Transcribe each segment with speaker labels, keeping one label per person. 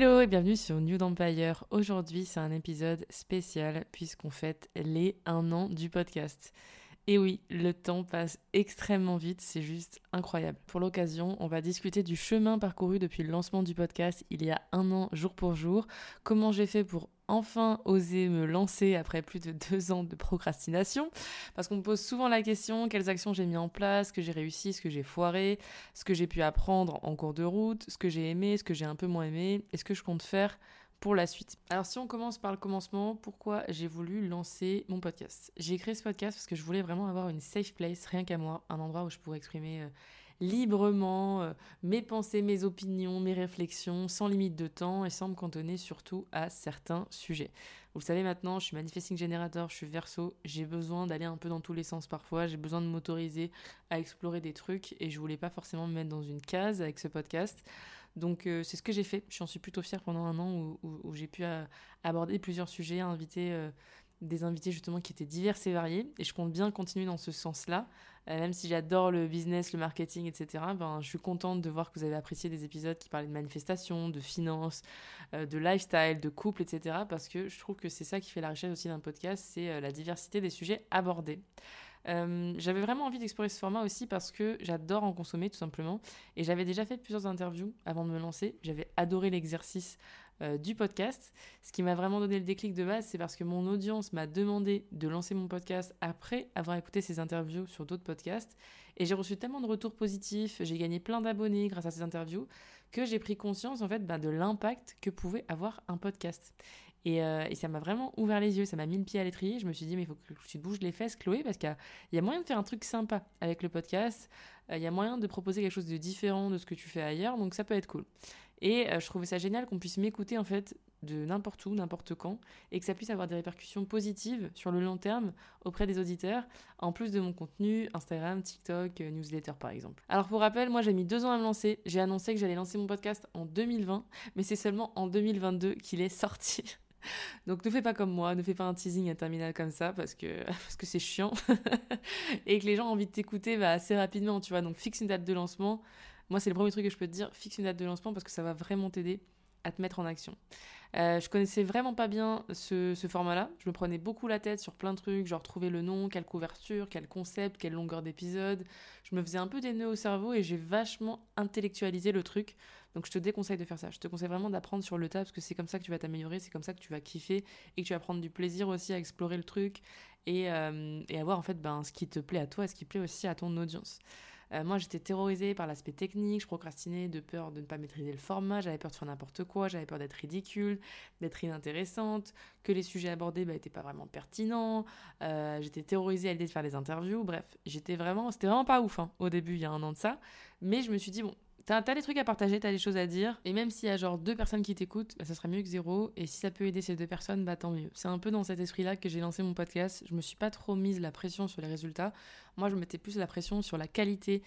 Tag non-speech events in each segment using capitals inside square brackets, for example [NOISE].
Speaker 1: Hello et bienvenue sur New Empire. Aujourd'hui, c'est un épisode spécial puisqu'on fête les 1 an du podcast. Et oui, le temps passe extrêmement vite, c'est juste incroyable. Pour l'occasion, on va discuter du chemin parcouru depuis le lancement du podcast il y a un an jour pour jour, comment j'ai fait pour enfin oser me lancer après plus de deux ans de procrastination, parce qu'on me pose souvent la question quelles actions j'ai mis en place, ce que j'ai réussi, ce que j'ai foiré, ce que j'ai pu apprendre en cours de route, ce que j'ai aimé, ce que j'ai un peu moins aimé, et ce que je compte faire pour la suite? Alors si on commence par le commencement, pourquoi j'ai voulu lancer mon podcast? J'ai créé ce podcast parce que je voulais vraiment avoir une safe place, rien qu'à moi, un endroit où je pourrais exprimer euh, librement euh, mes pensées, mes opinions, mes réflexions, sans limite de temps et sans me cantonner surtout à certains sujets. Vous le savez maintenant, je suis manifesting generator, je suis verso, j'ai besoin d'aller un peu dans tous les sens parfois, j'ai besoin de m'autoriser à explorer des trucs et je voulais pas forcément me mettre dans une case avec ce podcast. Donc euh, c'est ce que j'ai fait. J'en suis plutôt fière pendant un an où, j'ai pu euh, aborder plusieurs sujets, inviter des invités justement qui étaient divers et variés. Et je compte bien continuer dans ce sens-là. même si j'adore le business, le marketing, etc., ben, je suis contente de voir que vous avez apprécié des épisodes qui parlaient de manifestation, de finances, de lifestyle, de couple, etc. Parce que je trouve que c'est ça qui fait la richesse aussi d'un podcast, c'est la diversité des sujets abordés. Euh, j'avais vraiment envie d'explorer ce format aussi parce que j'adore en consommer tout simplement. Et j'avais déjà fait plusieurs interviews avant de me lancer. J'avais adoré l'exercice euh, du podcast. Ce qui m'a vraiment donné le déclic de base, c'est parce que mon audience m'a demandé de lancer mon podcast après avoir écouté ces interviews sur d'autres podcasts. Et j'ai reçu tellement de retours positifs, j'ai gagné plein d'abonnés grâce à ces interviews, que j'ai pris conscience en fait bah, de l'impact que pouvait avoir un podcast. Euh, et, ça m'a vraiment ouvert les yeux, ça m'a mis le pied à l'étrier. Je me suis dit, mais il faut que tu bouges les fesses, Chloé, parce qu'il y, a moyen de faire un truc sympa avec le podcast. Euh, il y a moyen de proposer quelque chose de différent de ce que tu fais ailleurs, donc ça peut être cool. Et euh, je trouvais ça génial qu'on puisse m'écouter en fait de n'importe où, n'importe quand, et que ça puisse avoir des répercussions positives sur le long terme auprès des auditeurs, en plus de mon contenu Instagram, TikTok, newsletter par exemple. Alors pour rappel, moi j'ai mis deux ans à me lancer. J'ai annoncé que j'allais lancer mon podcast en 2020, mais c'est seulement en 2022 qu'il est sorti. [LAUGHS] Donc ne fais pas comme moi, ne fais pas un teasing interminable comme ça parce que [LAUGHS] parce que c'est chiant [LAUGHS] et que les gens ont envie de t'écouter bah, assez rapidement, tu vois. Donc fixe une date de lancement. Moi, c'est le premier truc que je peux te dire, fixe une date de lancement parce que ça va vraiment t'aider à te mettre en action. Euh, je connaissais vraiment pas bien ce, format-là. Je me prenais beaucoup la tête sur plein de trucs, genre trouver le nom, quelle couverture, quel concept, quelle longueur d'épisode. Je me faisais un peu des nœuds au cerveau et j'ai vachement intellectualisé le truc. Donc je te déconseille de faire ça. Je te conseille vraiment d'apprendre sur le tas parce que c'est comme ça que tu vas t'améliorer, c'est comme ça que tu vas kiffer et que tu vas prendre du plaisir aussi à explorer le truc et, euh, et à voir en fait ben, ce qui te plaît à toi et ce qui plaît aussi à ton audience. Euh, moi, j'étais terrorisée par l'aspect technique, je procrastinais de peur de ne pas maîtriser le format, j'avais peur de faire n'importe quoi, j'avais peur d'être ridicule, d'être inintéressante, que les sujets abordés n'étaient bah, pas vraiment pertinents, euh, j'étais terrorisée à l'idée de faire des interviews, bref, j'étais vraiment, c'était vraiment pas ouf hein, au début, il y a un an de ça, mais je me suis dit, bon, T'as, as des trucs à partager, t'as des choses à dire. Et même s'il y a genre deux personnes qui t'écoutent, bah, ça serait mieux que zéro. Et si ça peut aider ces deux personnes, bah tant mieux. C'est un peu dans cet esprit-là que j'ai lancé mon podcast. Je me suis pas trop mise la pression sur les résultats. Moi, je mettais plus la pression sur la qualité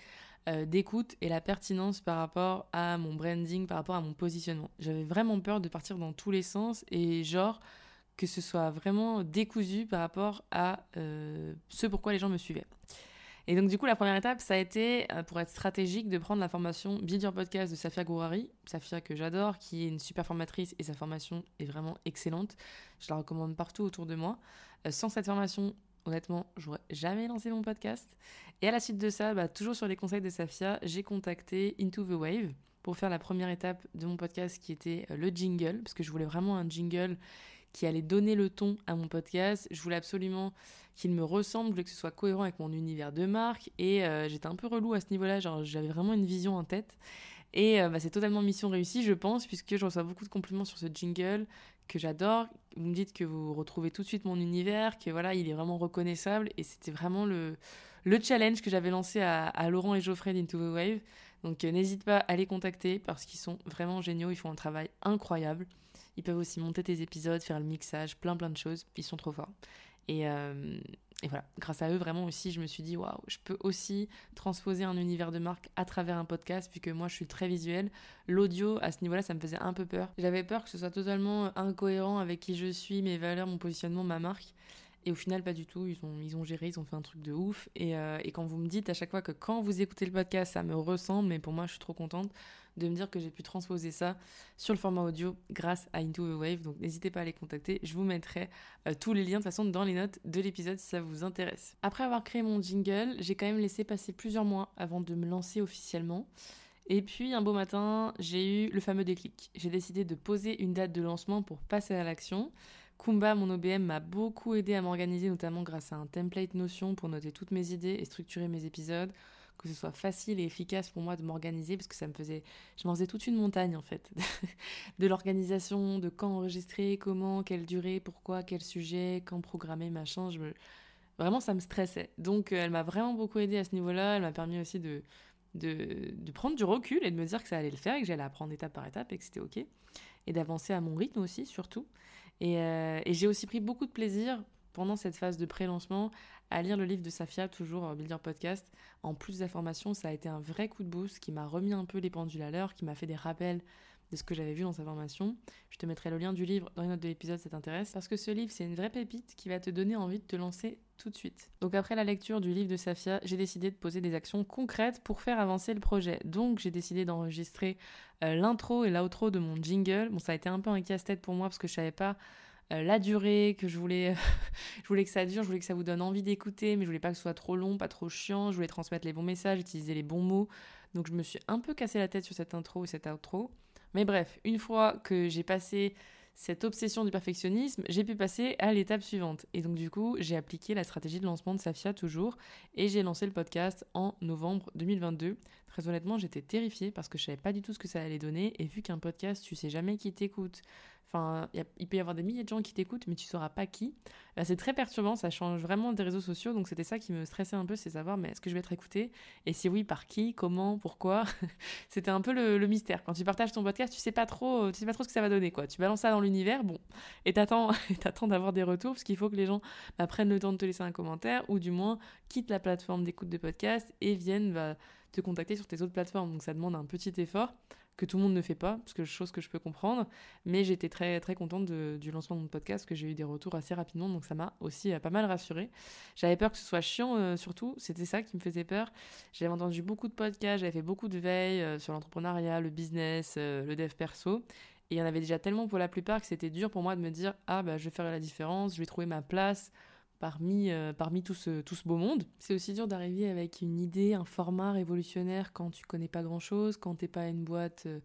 Speaker 1: euh, d'écoute et la pertinence par rapport à mon branding, par rapport à mon positionnement. J'avais vraiment peur de partir dans tous les sens et genre que ce soit vraiment décousu par rapport à euh, ce pourquoi les gens me suivaient. Et donc, du coup, la première étape, ça a été, euh, pour être stratégique, de prendre la formation Build Your Podcast de Safia Gourari. Safia que j'adore, qui est une super formatrice et sa formation est vraiment excellente. Je la recommande partout autour de moi. Euh, sans cette formation, honnêtement, j'aurais jamais lancé mon podcast. Et à la suite de ça, bah, toujours sur les conseils de Safia, j'ai contacté Into the Wave pour faire la première étape de mon podcast qui était euh, le jingle, parce que je voulais vraiment un jingle qui allait donner le ton à mon podcast. Je voulais absolument qu'il me ressemble, que ce soit cohérent avec mon univers de marque. Et euh, j'étais un peu relou à ce niveau-là, genre j'avais vraiment une vision en tête. Et euh, bah, c'est totalement mission réussie, je pense, puisque je reçois beaucoup de compliments sur ce jingle que j'adore. Vous me dites que vous retrouvez tout de suite mon univers, que voilà, il est vraiment reconnaissable. Et c'était vraiment le, le challenge que j'avais lancé à, Laurent et Geoffrey d'Into the Wave. Donc n'hésite pas à les contacter parce qu'ils sont vraiment géniaux, ils font un travail incroyable. Ils peuvent aussi monter tes épisodes, faire le mixage, plein plein de choses. Ils sont trop forts. Et, euh, voilà, grâce à eux, vraiment aussi, je me suis dit, waouh, je peux aussi transposer un univers de marque à travers un podcast, puisque moi, je suis très visuel. L'audio, à ce niveau-là, ça me faisait un peu peur. J'avais peur que ce soit totalement incohérent avec qui je suis, mes valeurs, mon positionnement, ma marque. Et au final, pas du tout. Ils ont, ils ont géré, ils ont fait un truc de ouf. Et, euh, et quand vous me dites à chaque fois que quand vous écoutez le podcast, ça me ressemble, mais pour moi, je suis trop contente de me dire que j'ai pu transposer ça sur le format audio grâce à Into the Wave. Donc n'hésitez pas à les contacter. Je vous mettrai euh, tous les liens de toute façon dans les notes de l'épisode si ça vous intéresse. Après avoir créé mon jingle, j'ai quand même laissé passer plusieurs mois avant de me lancer officiellement. Et puis un beau matin, j'ai eu le fameux déclic. J'ai décidé de poser une date de lancement pour passer à l'action. Kumba, mon OBM, m'a beaucoup aidé à m'organiser, notamment grâce à un template Notion pour noter toutes mes idées et structurer mes épisodes. Que ce soit facile et efficace pour moi de m'organiser parce que ça me faisait je m'en faisais toute une montagne en fait. [LAUGHS] De l'organisation de quand enregistrer comment quelle durée pourquoi quel sujet quand programmer machin je vraiment ça me stressait. Donc euh, elle m'a vraiment beaucoup aidé à ce niveau-là. Elle m'a permis aussi de, de, de prendre du recul et de me dire que ça allait le faire et que j'allais apprendre étape par étape et que c'était ok. Et d'avancer à mon rythme aussi surtout et, euh, et j'ai aussi pris beaucoup de plaisir pendant cette phase de pré-lancement à lire le livre de Safia, toujours euh, Builder Podcast. En plus d'informations, ça a été un vrai coup de boost qui m'a remis un peu les pendules à l'heure, qui m'a fait des rappels de ce que j'avais vu dans sa formation. Je te mettrai le lien du livre dans les notes de l'épisode si ça t'intéresse, parce que ce livre, c'est une vraie pépite qui va te donner envie de te lancer de suite. Donc après la lecture du livre de Safia, j'ai décidé de poser des actions concrètes pour faire avancer le projet. Donc j'ai décidé d'enregistrer euh, l'intro et l'outro de mon jingle. Bon, ça a été un peu un casse-tête pour moi parce que je savais pas euh, la durée, que je voulais, [LAUGHS] je voulais que ça dure, je voulais que ça vous donne envie d'écouter, mais je voulais pas que ce soit trop long, pas trop chiant, je voulais transmettre les bons messages, utiliser les bons mots. Donc je me suis un peu cassé la tête sur cette intro et cette outro. Mais bref, une fois que j'ai passé cette obsession du perfectionnisme, j'ai pu passer à l'étape suivante. Et donc du coup, j'ai appliqué la stratégie de lancement de Safia toujours, et j'ai lancé le podcast en novembre 2022. Très honnêtement, j'étais terrifiée parce que je savais pas du tout ce que ça allait donner, et vu qu'un podcast, tu sais jamais qui t'écoute, Enfin, il peut y avoir des milliers de gens qui t'écoutent, mais tu sauras pas qui. C'est très perturbant, ça change vraiment des réseaux sociaux. Donc c'était ça qui me stressait un peu, c'est savoir, mais est-ce que je vais être écouté Et si oui, par qui? Comment? Pourquoi? [LAUGHS] C'était un peu le, mystère. Quand tu partages ton podcast, tu sais pas trop, tu sais pas trop ce que ça va donner, quoi. Tu balances ça dans l'univers, bon, et t'attends, [LAUGHS] t'attends d'avoir des retours, parce qu'il faut que les gens bah, prennent le temps de te laisser un commentaire, ou du moins quittent la plateforme d'écoute de podcast et viennent bah, te contacter sur tes autres plateformes. Donc ça demande un petit effort que tout le monde ne fait pas, parce que chose que je peux comprendre. Mais j'étais très très contente du lancement de mon podcast, que j'ai eu des retours assez rapidement, donc ça m'a aussi euh, pas mal rassurée. J'avais peur que ce soit chiant, euh, surtout, c'était ça qui me faisait peur. J'avais entendu beaucoup de podcasts, j'avais fait beaucoup de veilles euh, sur l'entrepreneuriat, le business, le dev perso. Et il y en avait déjà tellement pour la plupart que c'était dur pour moi de me dire ah bah je vais faire la différence, je vais trouver ma place, parmi, euh, parmi tout, ce, tout ce beau monde. C'est aussi dur d'arriver avec une idée, un format révolutionnaire quand tu connais pas grand-chose, quand t'es pas une boîte euh,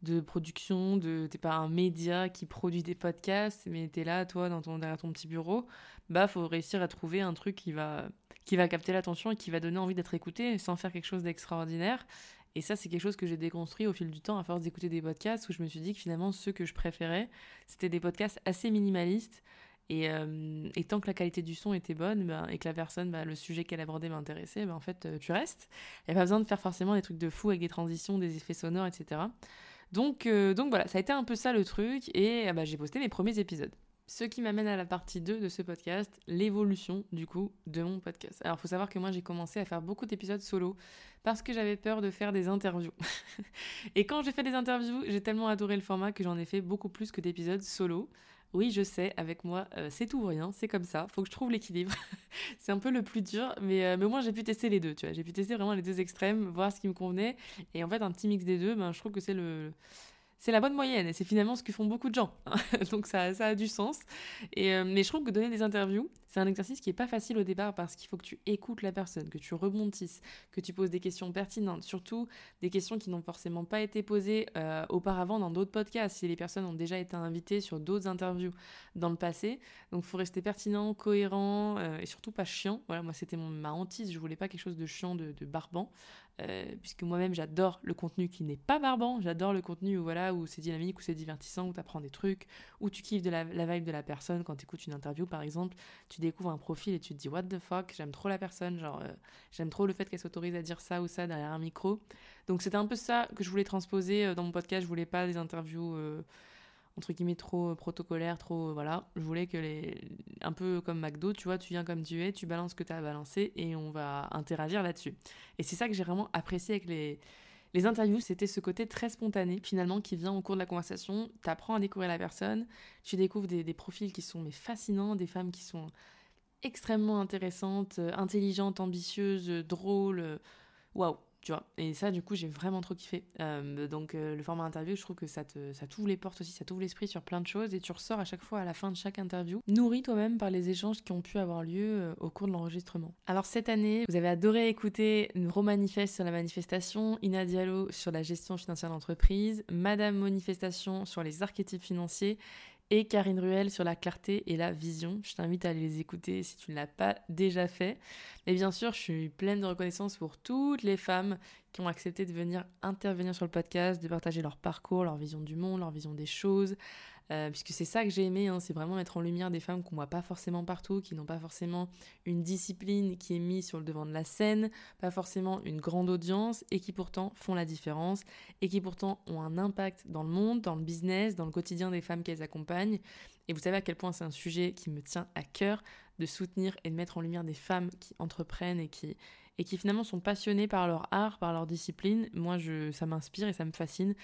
Speaker 1: de production, de t'es pas un média qui produit des podcasts, mais t'es là, toi, dans ton, derrière ton petit bureau, bah faut réussir à trouver un truc qui va, qui va capter l'attention et qui va donner envie d'être écouté sans faire quelque chose d'extraordinaire. Et ça, c'est quelque chose que j'ai déconstruit au fil du temps à force d'écouter des podcasts où je me suis dit que finalement, ceux que je préférais, c'était des podcasts assez minimalistes euh, et, tant que la qualité du son était bonne ben, et que la personne, ben, le sujet qu'elle abordait m'intéressait, ben, en fait, euh, tu restes. Il n'y a pas besoin de faire forcément des trucs de fou avec des transitions, des effets sonores, etc. Donc, euh, donc voilà, ça a été un peu ça le truc et j'ai posté mes premiers épisodes. Ce qui m'amène à la partie 2 de ce podcast, l'évolution du coup de mon podcast. Alors il faut savoir que moi j'ai commencé à faire beaucoup d'épisodes solo parce que j'avais peur de faire des interviews. [LAUGHS] et quand j'ai fait des interviews, j'ai tellement adoré le format que j'en ai fait beaucoup plus que d'épisodes solo. Oui, je sais, avec moi, euh, c'est tout ou rien, c'est comme ça. Faut que je trouve l'équilibre. [LAUGHS] c'est un peu le plus dur, mais, euh, mais au moins j'ai pu tester les deux, tu vois. J'ai pu tester vraiment les deux extrêmes, voir ce qui me convenait. Et en fait, un petit mix des deux, ben, je trouve que c'est le, c'est la bonne moyenne et c'est finalement ce que font beaucoup de gens. [LAUGHS] Donc ça, ça, a du sens. Et, euh, mais je trouve que donner des interviews, c'est un exercice qui est pas facile au départ parce qu'il faut que tu écoutes la personne, que tu rebondisses, que tu poses des questions pertinentes, surtout des questions qui n'ont forcément pas été posées euh, auparavant dans d'autres podcasts, si les personnes ont déjà été invitées sur d'autres interviews dans le passé. Donc il faut rester pertinent, cohérent euh, et surtout pas chiant. Voilà, moi c'était ma hantise, je voulais pas quelque chose de chiant, de, barbant. Euh, puisque moi-même j'adore le contenu qui n'est pas barbant, j'adore le contenu où voilà où c'est dynamique, où c'est divertissant, où tu apprends des trucs, où tu kiffes de la, vibe de la personne quand tu écoutes une interview par exemple, découvres un profil et tu te dis what the fuck, j'aime trop la personne, genre euh, j'aime trop le fait qu'elle s'autorise à dire ça ou ça derrière un micro. Donc c'était un peu ça que je voulais transposer euh, dans mon podcast. Je voulais pas des interviews entre guillemets trop protocolaires, trop voilà. Je voulais que les un peu comme McDo, tu vois, tu viens comme tu es, tu balances ce que tu as à balancer et on va interagir là-dessus. Et c'est ça que j'ai vraiment apprécié avec les les interviews, c'était ce côté très spontané, finalement, qui vient au cours de la conversation. Tu apprends à découvrir la personne, tu découvres des, profils qui sont mais fascinants, des femmes qui sont extrêmement intéressantes, euh, intelligentes, ambitieuses, drôles. Euh, waouh! Tu vois. Et ça, du coup, j'ai vraiment trop kiffé. Euh, donc, euh, le format interview, je trouve que ça te, ça t'ouvre les portes aussi, ça t'ouvre l'esprit sur plein de choses et tu ressors à chaque fois à la fin de chaque interview, nourri toi-même par les échanges qui ont pu avoir lieu euh, au cours de l'enregistrement. Alors, cette année, vous avez adoré écouter Romanifest sur la manifestation, Ina Diallo sur la gestion financière d'entreprise, Madame Manifestation sur les archétypes financiers et Karine Ruel sur la clarté et la vision. Je t'invite à aller les écouter si tu ne l'as pas déjà fait. Et bien sûr, je suis pleine de reconnaissance pour toutes les femmes qui ont accepté de venir intervenir sur le podcast, de partager leur parcours, leur vision du monde, leur vision des choses, euh, puisque c'est ça que j'ai aimé, hein, c'est vraiment mettre en lumière des femmes qu'on voit pas forcément partout, qui n'ont pas forcément une discipline qui est mise sur le devant de la scène, pas forcément une grande audience, et qui pourtant font la différence, et qui pourtant ont un impact dans le monde, dans le business, dans le quotidien des femmes qu'elles accompagnent. Et vous savez à quel point c'est un sujet qui me tient à cœur de soutenir et de mettre en lumière des femmes qui entreprennent et qui, et qui finalement sont passionnées par leur art, par leur discipline. Moi, ça m'inspire et ça me fascine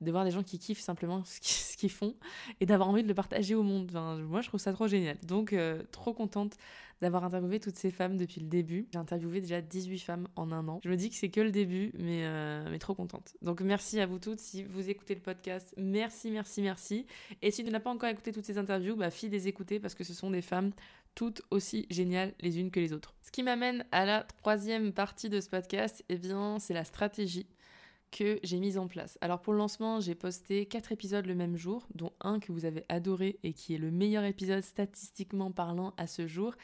Speaker 1: de voir des gens qui kiffent simplement ce qu'ils font et d'avoir envie de le partager au monde. moi, je trouve ça trop génial. Donc, euh, trop contente d'avoir interviewé toutes ces femmes depuis le début. J'ai interviewé déjà 18 femmes en un an. Je me dis que c'est que le début, mais, euh, mais trop contente. Donc, merci à vous toutes. Si vous écoutez le podcast, merci, merci, merci. Et si tu n'as pas encore écouté toutes ces interviews, bah, fille les écouter parce que ce sont des femmes toutes aussi géniales les unes que les autres. Ce qui m'amène à la troisième partie de ce podcast, eh bien, c'est la stratégie que j'ai mise en place. Alors pour le lancement, j'ai posté quatre épisodes le même jour, dont un que vous avez adoré et qui est le meilleur épisode statistiquement parlant à ce jour.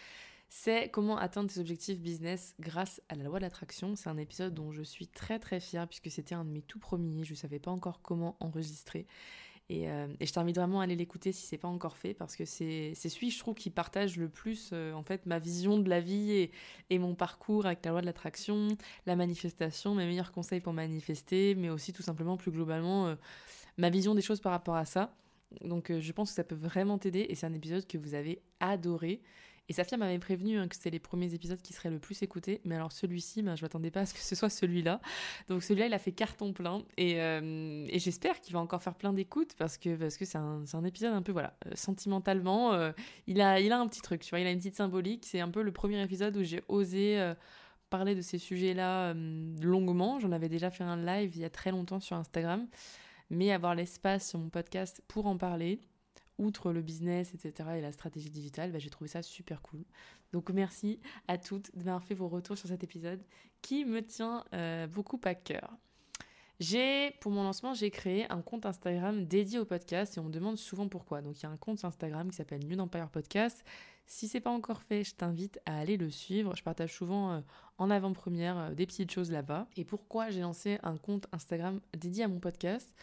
Speaker 1: C'est comment atteindre tes objectifs business grâce à la loi de l'attraction. C'est un épisode dont je suis très très fière puisque c'était un de mes tout premiers. Je ne savais pas encore comment enregistrer. Euh, et, je t'invite vraiment à aller l'écouter si c'est pas encore fait, parce que c'est celui, je trouve, qui partage le plus, euh, en fait, ma vision de la vie et, mon parcours avec la loi de l'attraction, la manifestation, mes meilleurs conseils pour manifester, mais aussi tout simplement, plus globalement, euh, ma vision des choses par rapport à ça. Donc, je pense que ça peut vraiment t'aider, et c'est un épisode que vous avez adoré. Et Safia m'avait prévenu hein, que c'était les premiers épisodes qui seraient le plus écoutés, mais alors celui-ci, ben, je m'attendais pas à ce que ce soit celui-là. Donc celui-là, il a fait carton plein, et, euh, j'espère qu'il va encore faire plein d'écoutes parce que c'est un, épisode un peu voilà euh, sentimentalement, euh, il a il a un petit truc, tu vois, il a une petite symbolique. C'est un peu le premier épisode où j'ai osé parler de ces sujets-là longuement. J'en avais déjà fait un live il y a très longtemps sur Instagram, mais avoir l'espace sur mon podcast pour en parler outre le business, etc. et la stratégie digitale, bah, j'ai trouvé ça super cool. Donc merci à toutes d'avoir fait vos retours sur cet épisode qui me tient euh, beaucoup à cœur. J'ai, pour mon lancement, j'ai créé un compte Instagram dédié au podcast et on me demande souvent pourquoi. Donc il y a un compte Instagram qui s'appelle New Empire Podcast. Si c'est pas encore fait, je t'invite à aller le suivre. Je partage souvent euh, en avant-première euh, des petites choses là-bas. Et pourquoi j'ai lancé un compte Instagram dédié à mon podcast?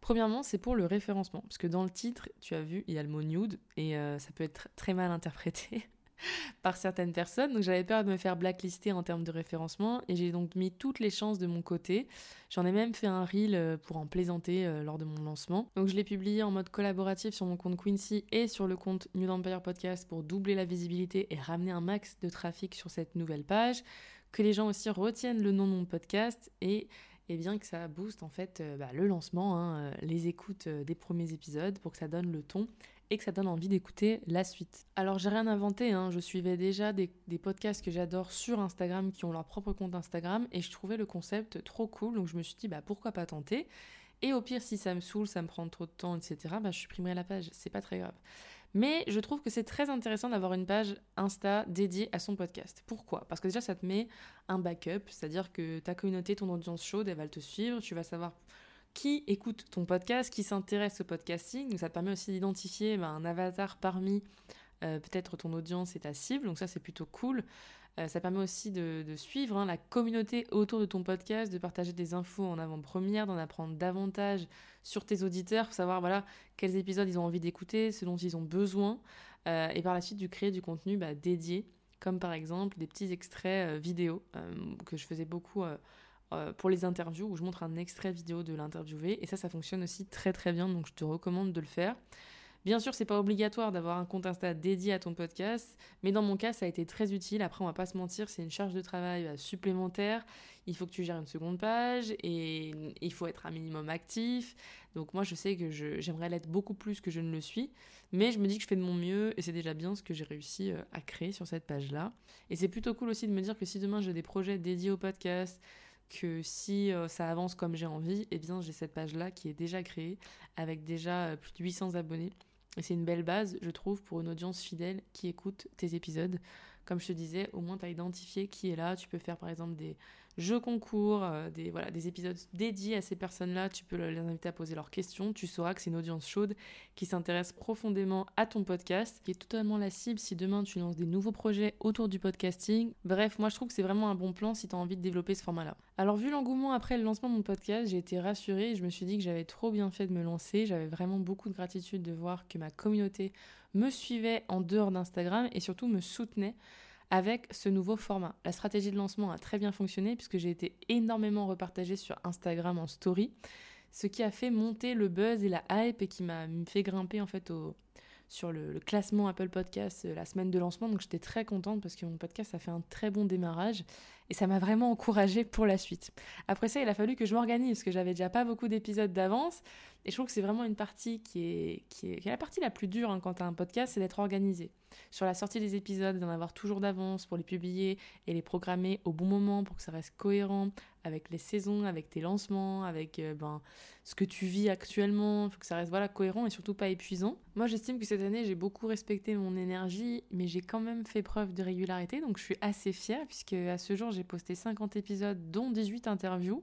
Speaker 1: Premièrement, c'est pour le référencement, parce que dans le titre, tu as vu, il y a le mot nude, et euh, ça peut être très mal interprété [LAUGHS] par certaines personnes. Donc j'avais peur de me faire blacklister en termes de référencement, et j'ai donc mis toutes les chances de mon côté. J'en ai même fait un reel euh, pour en plaisanter euh, lors de mon lancement. Donc je l'ai publié en mode collaboratif sur mon compte Quincy et sur le compte New Empire Podcast pour doubler la visibilité et ramener un max de trafic sur cette nouvelle page. Que les gens aussi retiennent le nom de mon podcast et et bien que ça booste en fait euh, bah, le lancement, hein, euh, les écoutes euh, des premiers épisodes pour que ça donne le ton et que ça donne envie d'écouter la suite. Alors j'ai rien inventé, hein, je suivais déjà des, podcasts que j'adore sur Instagram qui ont leur propre compte Instagram et je trouvais le concept trop cool donc je me suis dit bah pourquoi pas tenter? Et au pire si ça me saoule, ça me prend trop de temps etc bah je supprimerai la page, c'est pas très grave. Mais je trouve que c'est très intéressant d'avoir une page Insta dédiée à son podcast. Pourquoi? Parce que déjà, ça te met un backup, c'est-à-dire que ta communauté, ton audience chaude, elle va te suivre, tu vas savoir qui écoute ton podcast, qui s'intéresse au podcasting. Ça te permet aussi d'identifier ben, un avatar parmi euh, peut-être ton audience et ta cible. Donc ça, c'est plutôt cool. Euh, ça permet aussi de, suivre hein, la communauté autour de ton podcast, de partager des infos en avant-première, d'en apprendre davantage sur tes auditeurs pour savoir voilà quels épisodes ils ont envie d'écouter, ce dont ils ont besoin. euh, et par la suite, du créer du contenu bah, dédié, comme par exemple des petits extraits euh, vidéo que je faisais beaucoup pour les interviews, où je montre un extrait vidéo de l'interviewé. Et ça, ça fonctionne aussi très très bien, donc je te recommande de le faire. Bien sûr, c'est pas obligatoire d'avoir un compte Insta dédié à ton podcast, mais dans mon cas, ça a été très utile. Après, on va pas se mentir, c'est une charge de travail bah, supplémentaire. Il faut que tu gères une seconde page et il faut être un minimum actif. Donc moi, je sais que j'aimerais l'être beaucoup plus que je ne le suis, mais je me dis que je fais de mon mieux et c'est déjà bien ce que j'ai réussi euh, à créer sur cette page-là. Et c'est plutôt cool aussi de me dire que si demain j'ai des projets dédiés au podcast, que si euh, ça avance comme j'ai envie, eh bien j'ai cette page-là qui est déjà créée avec déjà euh, plus de 800 abonnés. Et c'est une belle base, je trouve, pour une audience fidèle qui écoute tes épisodes. Comme je te disais, au moins tu as identifié qui est là. Tu peux faire par exemple des jeux concours, euh, des, voilà, des épisodes dédiés à ces personnes-là. Tu peux les inviter à poser leurs questions. Tu sauras que c'est une audience chaude qui s'intéresse profondément à ton podcast, qui est totalement la cible si demain tu lances des nouveaux projets autour du podcasting. Bref, moi je trouve que c'est vraiment un bon plan si tu as envie de développer ce format-là. Alors vu l'engouement après le lancement de mon podcast, j'ai été rassurée et je me suis dit que j'avais trop bien fait de me lancer. J'avais vraiment beaucoup de gratitude de voir que ma communauté me suivait en dehors d'Instagram et surtout me soutenait avec ce nouveau format. La stratégie de lancement a très bien fonctionné puisque j'ai été énormément repartagée sur Instagram en story, ce qui a fait monter le buzz et la hype et qui m'a fait grimper en fait sur le, classement Apple Podcast euh, la semaine de lancement. Donc j'étais très contente parce que mon podcast a fait un très bon démarrage et ça m'a vraiment encouragée pour la suite. Après ça, il a fallu que je m'organise parce que j'avais déjà pas beaucoup d'épisodes d'avance. Et je trouve que c'est vraiment une partie qui est, qui est, la partie la plus dure hein, quand tu as un podcast, c'est d'être organisé. Sur la sortie des épisodes, d'en avoir toujours d'avance pour les publier et les programmer au bon moment pour que ça reste cohérent avec les saisons, avec tes lancements, avec euh, ben, ce que tu vis actuellement. Il faut que ça reste voilà, cohérent et surtout pas épuisant. Moi, j'estime que cette année, j'ai beaucoup respecté mon énergie, mais j'ai quand même fait preuve de régularité. Donc, je suis assez fière puisque à ce jour, j'ai posté 50 épisodes, dont 18 interviews.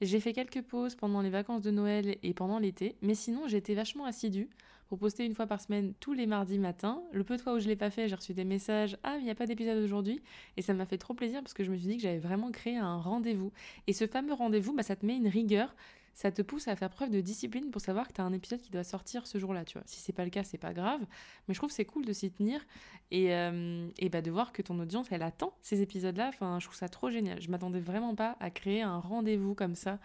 Speaker 1: J'ai fait quelques pauses pendant les vacances de Noël et pendant l'été, mais sinon été vachement assidue pour poster une fois par semaine tous les mardis matins. Le peu de fois où je l'ai pas fait, j'ai reçu des messages Ah, il n'y a pas d'épisode aujourd'hui. Et ça m'a fait trop plaisir parce que je me suis dit que j'avais vraiment créé un rendez-vous. Et ce fameux rendez-vous, bah, ça te met une rigueur ça te pousse à faire preuve de discipline pour savoir que tu as un épisode qui doit sortir ce jour-là, tu vois. Si c'est pas le cas, c'est pas grave, mais je trouve c'est cool de s'y tenir et, euh, et bah, de voir que ton audience, elle attend ces épisodes-là. Enfin, je trouve ça trop génial. Je m'attendais vraiment pas à créer un rendez-vous comme ça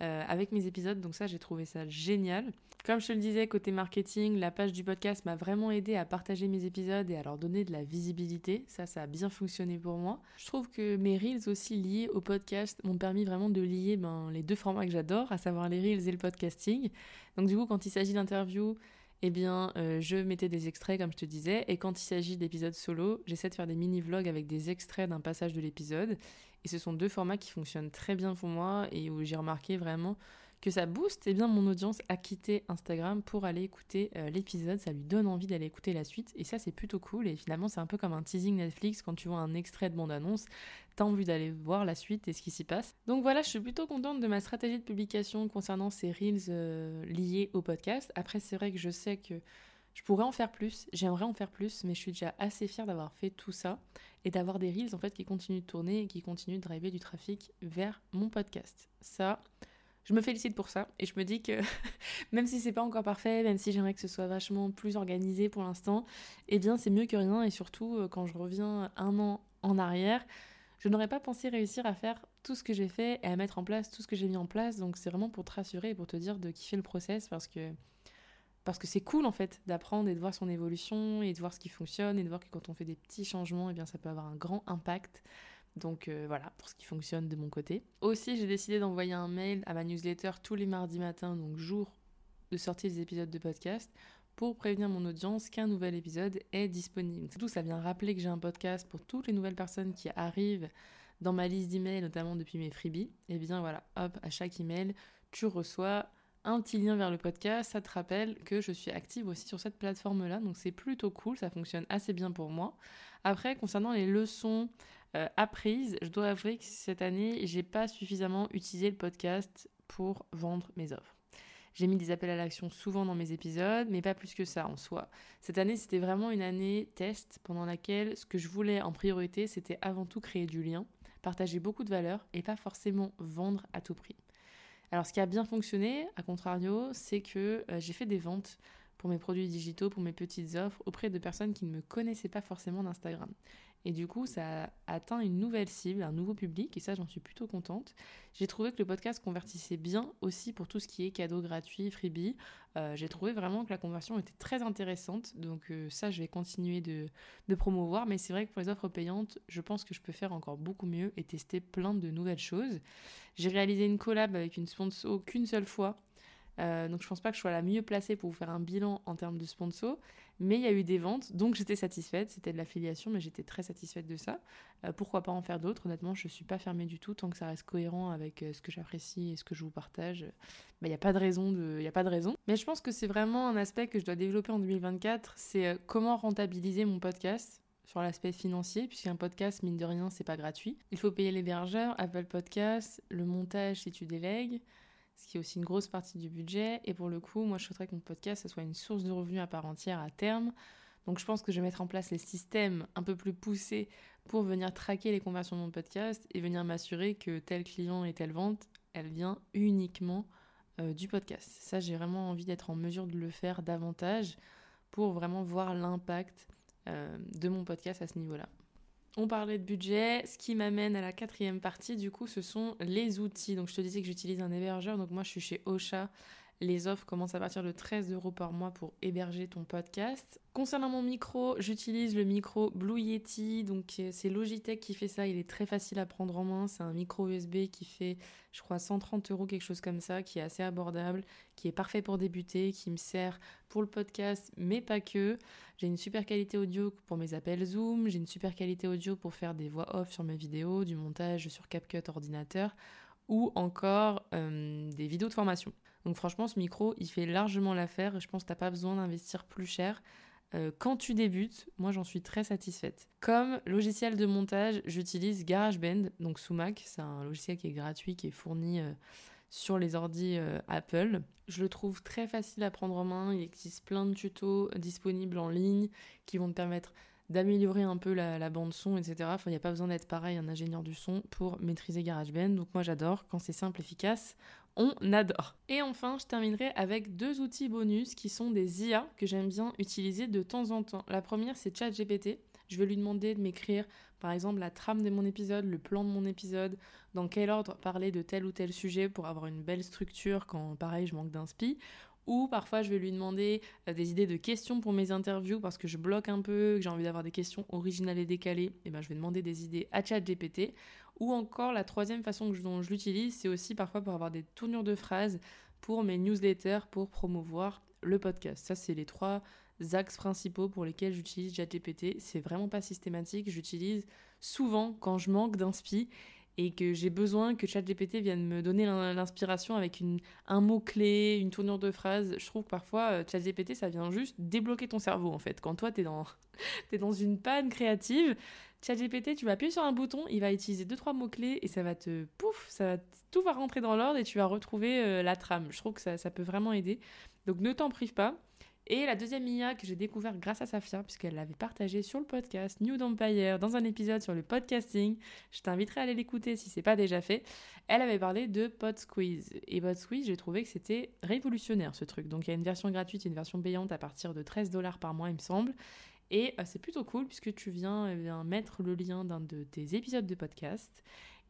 Speaker 1: euh, avec mes épisodes. Donc ça, j'ai trouvé ça génial. Comme je te le disais, côté marketing, la page du podcast m'a vraiment aidé à partager mes épisodes et à leur donner de la visibilité. Ça, ça a bien fonctionné pour moi. Je trouve que mes reels aussi liés au podcast m'ont permis vraiment de lier ben, les deux formats que j'adore, à savoir les reels et le podcasting. Donc du coup, quand il s'agit d'interviews, eh bien, euh, je mettais des extraits, comme je te disais. Et quand il s'agit d'épisodes solo, j'essaie de faire des mini-vlogs avec des extraits d'un passage de l'épisode. Et ce sont deux formats qui fonctionnent très bien pour moi et où j'ai remarqué vraiment que ça booste eh bien, mon audience à quitter Instagram pour aller écouter euh, l'épisode. Ça lui donne envie d'aller écouter la suite. Et ça, c'est plutôt cool. Et finalement, c'est un peu comme un teasing Netflix. Quand tu vois un extrait de bande-annonce, t'as envie d'aller voir la suite et ce qui s'y passe. Donc voilà, je suis plutôt contente de ma stratégie de publication concernant ces reels euh, liés au podcast. Après, c'est vrai que je sais que je pourrais en faire plus, j'aimerais en faire plus, mais je suis déjà assez fière d'avoir fait tout ça et d'avoir des reels en fait qui continuent de tourner et qui continuent de driver du trafic vers mon podcast. Ça, je me félicite pour ça et je me dis que [LAUGHS] même si c'est pas encore parfait, même si j'aimerais que ce soit vachement plus organisé pour l'instant, eh bien c'est mieux que rien et surtout euh, quand je reviens un an en arrière, je n'aurais pas pensé réussir à faire tout ce que j'ai fait et à mettre en place tout ce que j'ai mis en place. Donc c'est vraiment pour te rassurer et pour te dire de kiffer le process parce que parce que c'est cool en fait d'apprendre et de voir son évolution et de voir ce qui fonctionne et de voir que quand on fait des petits changements, eh bien ça peut avoir un grand impact. Donc euh, voilà pour ce qui fonctionne de mon côté. Aussi, j'ai décidé d'envoyer un mail à ma newsletter tous les mardis matins, donc jour de sortie des épisodes de podcast, pour prévenir mon audience qu'un nouvel épisode est disponible. Surtout, ça vient rappeler que j'ai un podcast pour toutes les nouvelles personnes qui arrivent dans ma liste d'emails, notamment depuis mes freebies. Et eh bien voilà, hop, à chaque email, tu reçois un petit lien vers le podcast, ça te rappelle que je suis active aussi sur cette plateforme-là, donc c'est plutôt cool, ça fonctionne assez bien pour moi. Après, concernant les leçons euh, apprises, je dois avouer que cette année, j'ai pas suffisamment utilisé le podcast pour vendre mes offres. J'ai mis des appels à l'action souvent dans mes épisodes, mais pas plus que ça en soi. Cette année, c'était vraiment une année test pendant laquelle ce que je voulais en priorité, c'était avant tout créer du lien, partager beaucoup de valeur et pas forcément vendre à tout prix. Alors ce qui a bien fonctionné, à contrario, c'est que euh, j'ai fait des ventes pour mes produits digitaux, pour mes petites offres auprès de personnes qui ne me connaissaient pas forcément d'Instagram. Et du coup, ça a atteint une nouvelle cible, un nouveau public, et ça, j'en suis plutôt contente. J'ai trouvé que le podcast convertissait bien aussi pour tout ce qui est cadeaux gratuits, freebie. Euh, j'ai trouvé vraiment que la conversion était très intéressante, donc euh, ça, je vais continuer de promouvoir. Mais c'est vrai que pour les offres payantes, je pense que je peux faire encore beaucoup mieux et tester plein de nouvelles choses. J'ai réalisé une collab avec une sponsor qu'une seule fois. Euh, donc je pense pas que je sois la mieux placée pour vous faire un bilan en termes de sponsor, mais il y a eu des ventes, donc j'étais satisfaite. C'était de l'affiliation, mais j'étais très satisfaite de ça. Euh, pourquoi pas en faire d'autres? Honnêtement, je suis pas fermée du tout tant que ça reste cohérent avec euh, ce que j'apprécie et ce que je vous partage. Il n'y a pas de raison a pas de raison. Mais je pense que c'est vraiment un aspect que je dois développer en 2024. C'est comment rentabiliser mon podcast sur l'aspect financier, puisqu'un podcast, mine de rien, c'est pas gratuit. Il faut payer l'hébergeur, Apple Podcast, le montage si tu délègues ce qui est aussi une grosse partie du budget. Et pour le coup, moi, je souhaiterais que mon podcast soit une source de revenus à part entière à terme. Donc, je pense que je vais mettre en place les systèmes un peu plus poussés pour venir traquer les conversions de mon podcast et venir m'assurer que tel client et telle vente, elle vient uniquement euh, du podcast. Ça, j'ai vraiment envie d'être en mesure de le faire davantage pour vraiment voir l'impact euh, de mon podcast à ce niveau-là. On parlait de budget, ce qui m'amène à la quatrième partie, du coup, ce sont les outils. Donc, je te disais que j'utilise un hébergeur, donc moi, je suis chez Ocha. Les offres commencent à partir de 13 euros par mois pour héberger ton podcast. Concernant mon micro, j'utilise le micro Blue Yeti, donc euh, c'est Logitech qui fait ça, il est très facile à prendre en main, c'est un micro USB qui fait je crois 130 euros, quelque chose comme ça, qui est assez abordable, qui est parfait pour débuter, qui me sert pour le podcast, mais pas que. J'ai une super qualité audio pour mes appels Zoom, j'ai une super qualité audio pour faire des voix off sur mes vidéos, du montage sur CapCut ordinateur, ou encore euh, des vidéos de formation. Donc franchement, ce micro, il fait largement l'affaire et je pense que tu n'as pas besoin d'investir plus cher. Euh, quand tu débutes, moi j'en suis très satisfaite. Comme logiciel de montage, j'utilise GarageBand, donc sous Mac. C'est un logiciel qui est gratuit, qui est fourni euh, sur les ordis euh, Apple. Je le trouve très facile à prendre en main. Il existe plein de tutos disponibles en ligne qui vont te permettre d'améliorer un peu la, bande son, etc. Enfin, il n'y a pas besoin d'être pareil, un ingénieur du son pour maîtriser GarageBand. Donc moi j'adore quand c'est simple, efficace on adore. Et enfin, je terminerai avec deux outils bonus qui sont des IA que j'aime bien utiliser de temps en temps. La première, c'est ChatGPT. Je vais lui demander de m'écrire, par exemple, la trame de mon épisode, le plan de mon épisode, dans quel ordre parler de tel ou tel sujet pour avoir une belle structure quand, pareil, je manque d'inspi. Ou parfois, je vais lui demander euh, des idées de questions pour mes interviews parce que je bloque un peu, que j'ai envie d'avoir des questions originales et décalées. Et ben, je vais demander des idées à ChatGPT. Ou encore, la troisième façon dont je l'utilise, c'est aussi parfois pour avoir des tournures de phrases pour mes newsletters pour promouvoir le podcast. Ça, c'est les trois axes principaux pour lesquels j'utilise ChatGPT. C'est vraiment pas systématique. J'utilise souvent quand je manque d'inspi et que j'ai besoin que ChatGPT vienne me donner l'inspiration avec un mot-clé, une tournure de phrase. Je trouve que parfois, euh, ChatGPT, ça vient juste débloquer ton cerveau, en fait. Quand toi, t'es dans, [LAUGHS] es dans une panne créative, ChatGPT, tu vas appuyer sur un bouton, il va utiliser deux trois mots-clés et ça va te... Pouf, ça va, tout va rentrer dans l'ordre et tu vas retrouver euh, la trame. Je trouve que ça, ça peut vraiment aider. Donc ne t'en prive pas. Et la deuxième IA que j'ai découvert grâce à Safia, puisqu'elle l'avait partagée sur le podcast New Empire dans un épisode sur le podcasting, je t'inviterai à aller l'écouter si c'est pas déjà fait. Elle avait parlé de PodSqueeze. Et PodSqueeze, j'ai trouvé que c'était révolutionnaire ce truc. Donc il y a une version gratuite et une version payante à partir de 13 dollars par mois, il me semble. Et euh, c'est plutôt cool puisque tu viens, eh mettre le lien d'un de tes épisodes de podcast.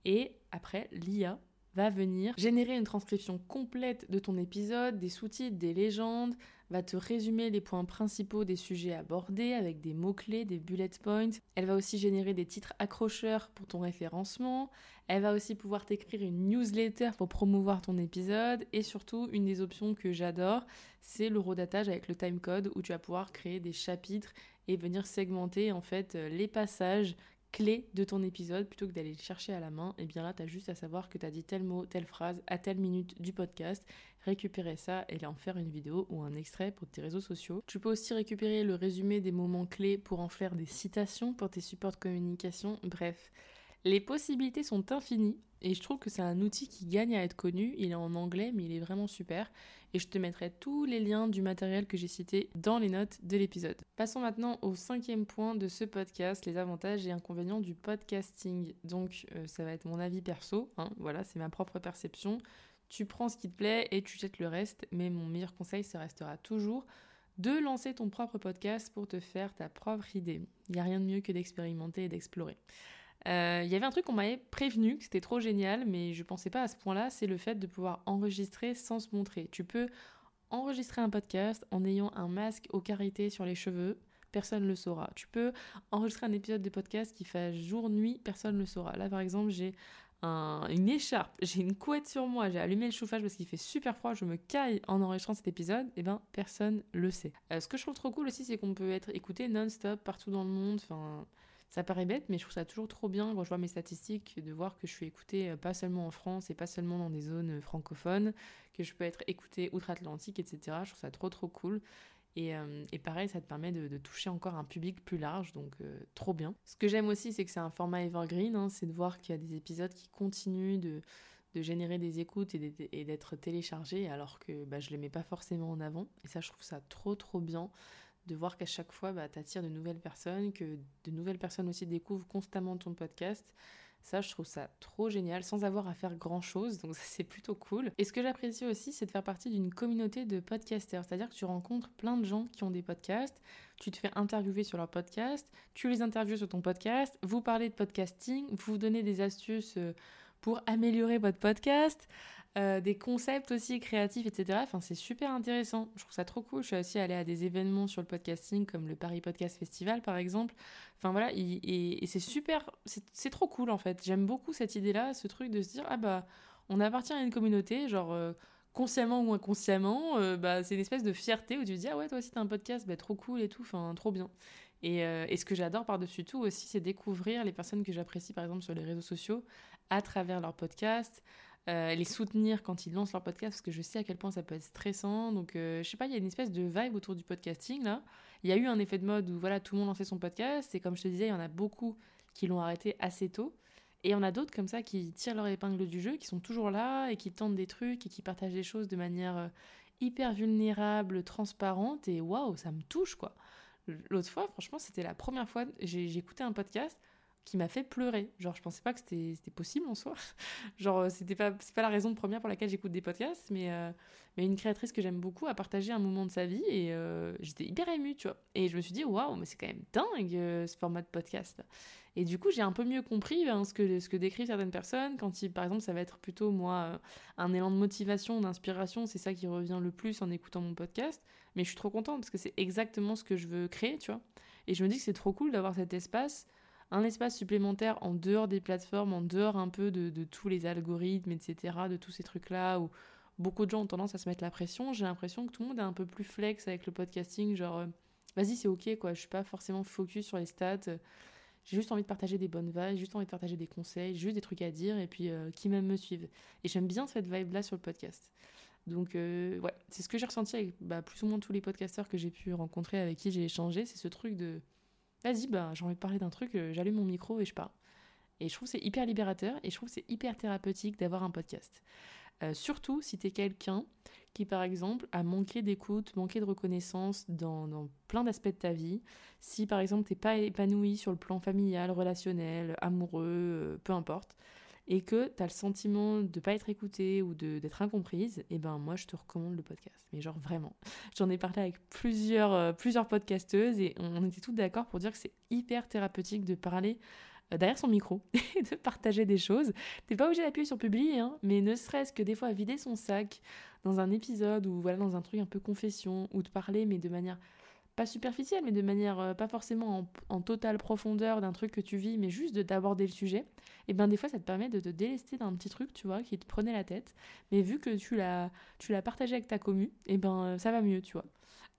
Speaker 1: Et après, l'IA va venir générer une transcription complète de ton épisode, des sous-titres, des légendes, va te résumer les points principaux des sujets abordés avec des mots-clés, des bullet points. Elle va aussi générer des titres accrocheurs pour ton référencement. Elle va aussi pouvoir t'écrire une newsletter pour promouvoir ton épisode. Et surtout, une des options que j'adore, c'est le l'eurodatage avec le timecode où tu vas pouvoir créer des chapitres et venir segmenter en fait les passages clé de ton épisode plutôt que d'aller le chercher à la main, et eh bien là, tu as juste à savoir que tu as dit tel mot, telle phrase à telle minute du podcast, récupérer ça et en faire une vidéo ou un extrait pour tes réseaux sociaux. Tu peux aussi récupérer le résumé des moments clés pour en faire des citations pour tes supports de communication. Bref, les possibilités sont infinies et je trouve que c'est un outil qui gagne à être connu. Il est en anglais, mais il est vraiment super. Et je te mettrai tous les liens du matériel que j'ai cité dans les notes de l'épisode. Passons maintenant au cinquième point de ce podcast, les avantages et inconvénients du podcasting. Donc euh, ça va être mon avis perso, hein. voilà, c'est ma propre perception. Tu prends ce qui te plaît et tu jettes le reste, mais mon meilleur conseil, ça restera toujours de lancer ton propre podcast pour te faire ta propre idée. Il n'y a rien de mieux que d'expérimenter et d'explorer. Euh, il y avait un truc qu'on m'avait prévenu, que c'était trop génial, mais je pensais pas à ce point-là, c'est le fait de pouvoir enregistrer sans se montrer. Tu peux enregistrer un podcast en ayant un masque aux carité sur les cheveux, personne ne le saura. Tu peux enregistrer un épisode de podcast qui fait jour-nuit, personne ne le saura. Là, par exemple, j'ai une écharpe, j'ai une couette sur moi, j'ai allumé le chauffage parce qu'il fait super froid, je me caille en enregistrant cet épisode, et eh ben personne le sait. Euh, ce que je trouve trop cool aussi, c'est qu'on peut être écouté non-stop partout dans le monde. Ça paraît bête, mais je trouve ça toujours trop bien quand je vois mes statistiques de voir que je suis écoutée euh, pas seulement en France et pas seulement dans des zones euh, francophones, que je peux être écoutée outre-Atlantique, etc. Je trouve ça trop trop cool. Et, euh, pareil, ça te permet de, toucher encore un public plus large, donc trop bien. Ce que j'aime aussi, c'est que c'est un format evergreen, hein, c'est de voir qu'il y a des épisodes qui continuent de, générer des écoutes et d'être téléchargés, alors que bah, je les mets pas forcément en avant. Et ça, je trouve ça trop trop bien de voir qu'à chaque fois, bah, tu attires de nouvelles personnes, que de nouvelles personnes aussi découvrent constamment ton podcast. Ça, je trouve ça trop génial, sans avoir à faire grand-chose, donc ça c'est plutôt cool. Et ce que j'apprécie aussi, c'est de faire partie d'une communauté de podcasters, c'est-à-dire que tu rencontres plein de gens qui ont des podcasts, tu te fais interviewer sur leur podcast, tu les interviews sur ton podcast, vous parlez de podcasting, vous donnez des astuces euh, pour améliorer votre podcast. Euh, des concepts aussi créatifs, etc. Enfin, c'est super intéressant. Je trouve ça trop cool. Je suis aussi allée à des événements sur le podcasting, comme le Paris Podcast Festival, par exemple. Enfin, voilà, et, c'est super, c'est trop cool, en fait. J'aime beaucoup cette idée-là, ce truc de se dire, ah bah, on appartient à une communauté, genre... Euh, consciemment ou inconsciemment, euh, bah, c'est une espèce de fierté où tu te dis, ah ouais, toi aussi t'as un podcast, bah, trop cool et tout, enfin, trop bien. Et, et ce que j'adore par-dessus tout aussi, c'est découvrir les personnes que j'apprécie, par exemple, sur les réseaux sociaux, à travers leur podcast, euh, les soutenir quand ils lancent leur podcast, parce que je sais à quel point ça peut être stressant. Donc, euh, je sais pas, il y a une espèce de vibe autour du podcasting, là. Il y a eu un effet de mode où, voilà, tout le monde lançait son podcast, et comme je te disais, il y en a beaucoup qui l'ont arrêté assez tôt. Et il y en a d'autres comme ça qui tirent leur épingle du jeu, qui sont toujours là, et qui tentent des trucs, et qui partagent des choses de manière euh, hyper vulnérable, transparente, et waouh, ça me touche, quoi. L'autre fois, franchement, c'était la première fois, j'ai écouté un podcast qui m'a fait pleurer. Genre, je pensais pas que c'était possible en soi. [LAUGHS] Genre, euh, c'était pas, c'est pas la raison première pour laquelle j'écoute des podcasts, mais, euh, mais une créatrice que j'aime beaucoup a partagé un moment de sa vie et euh, j'étais hyper émue, tu vois. Et je me suis dit, waouh, mais c'est quand même dingue ce format de podcast. Et du coup, j'ai un peu mieux compris ben, ce, que, ce que décrivent certaines personnes. Quand, il, par exemple, ça va être plutôt, moi, un élan de motivation, d'inspiration, c'est ça qui revient le plus en écoutant mon podcast. Mais je suis trop contente parce que c'est exactement ce que je veux créer, tu vois. Et je me dis que c'est trop cool d'avoir cet espace un espace supplémentaire en dehors des plateformes, en dehors un peu de, tous les algorithmes, etc., de tous ces trucs-là, où beaucoup de gens ont tendance à se mettre la pression. J'ai l'impression que tout le monde est un peu plus flex avec le podcasting, genre, euh, vas-y, c'est ok, quoi, je suis pas forcément focus sur les stats. J'ai juste envie de partager des bonnes vibes, juste envie de partager des conseils, juste des trucs à dire, et puis euh, qui même me suivent. Et j'aime bien cette vibe-là sur le podcast. Donc, euh, ouais, c'est ce que j'ai ressenti avec bah, plus ou moins tous les podcasteurs que j'ai pu rencontrer, avec qui j'ai échangé, c'est ce truc de vas-y, bah, j'ai envie de parler d'un truc, euh, j'allume mon micro et je parle. Et je trouve c'est hyper libérateur et je trouve c'est hyper thérapeutique d'avoir un podcast. Euh, surtout si tu es quelqu'un qui, par exemple, a manqué d'écoute, manqué de reconnaissance dans, plein d'aspects de ta vie. Si, par exemple, t'es pas épanoui sur le plan familial, relationnel, amoureux, euh, peu importe, et que tu as le sentiment de pas être écoutée ou d'être incomprise, et eh ben moi je te recommande le podcast. Mais genre vraiment. J'en ai parlé avec plusieurs, euh, plusieurs podcasteuses et on était toutes d'accord pour dire que c'est hyper thérapeutique de parler euh, derrière son micro [LAUGHS] et de partager des choses. T'es pas obligé d'appuyer sur publier, hein, mais ne serait-ce que des fois vider son sac dans un épisode ou voilà dans un truc un peu confession ou de parler mais de manière pas superficielle, mais de manière euh, pas forcément en, totale profondeur d'un truc que tu vis, mais juste d'aborder le sujet, et bien des fois ça te permet de te délester d'un petit truc, tu vois, qui te prenait la tête, mais vu que tu l'as tu partagé avec ta commu, et ben euh, ça va mieux, tu vois.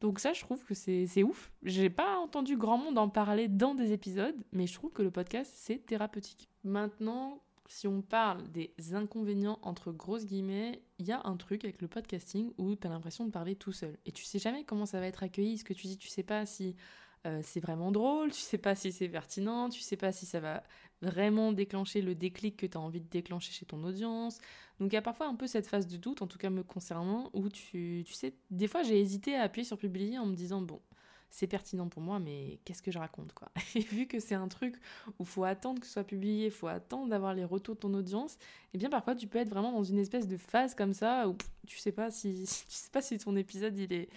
Speaker 1: Donc ça, je trouve que c'est ouf. J'ai pas entendu grand monde en parler dans des épisodes, mais je trouve que le podcast, c'est thérapeutique. Maintenant, si on parle des inconvénients entre grosses guillemets, il y a un truc avec le podcasting où tu as l'impression de parler tout seul. Et tu sais jamais comment ça va être accueilli. Ce que tu dis, tu sais pas si euh, c'est vraiment drôle, tu sais pas si c'est pertinent, tu sais pas si ça va vraiment déclencher le déclic que tu as envie de déclencher chez ton audience. Donc il y a parfois un peu cette phase de doute, en tout cas me concernant, où tu, tu sais, des fois j'ai hésité à appuyer sur publier en me disant, bon, c'est pertinent pour moi, mais qu'est-ce que je raconte quoi? [LAUGHS] Et vu que c'est un truc où faut attendre que ce soit publié, faut attendre d'avoir les retours de ton audience, eh bien parfois tu peux être vraiment dans une espèce de phase comme ça où tu sais pas si [LAUGHS] tu sais pas si ton épisode il est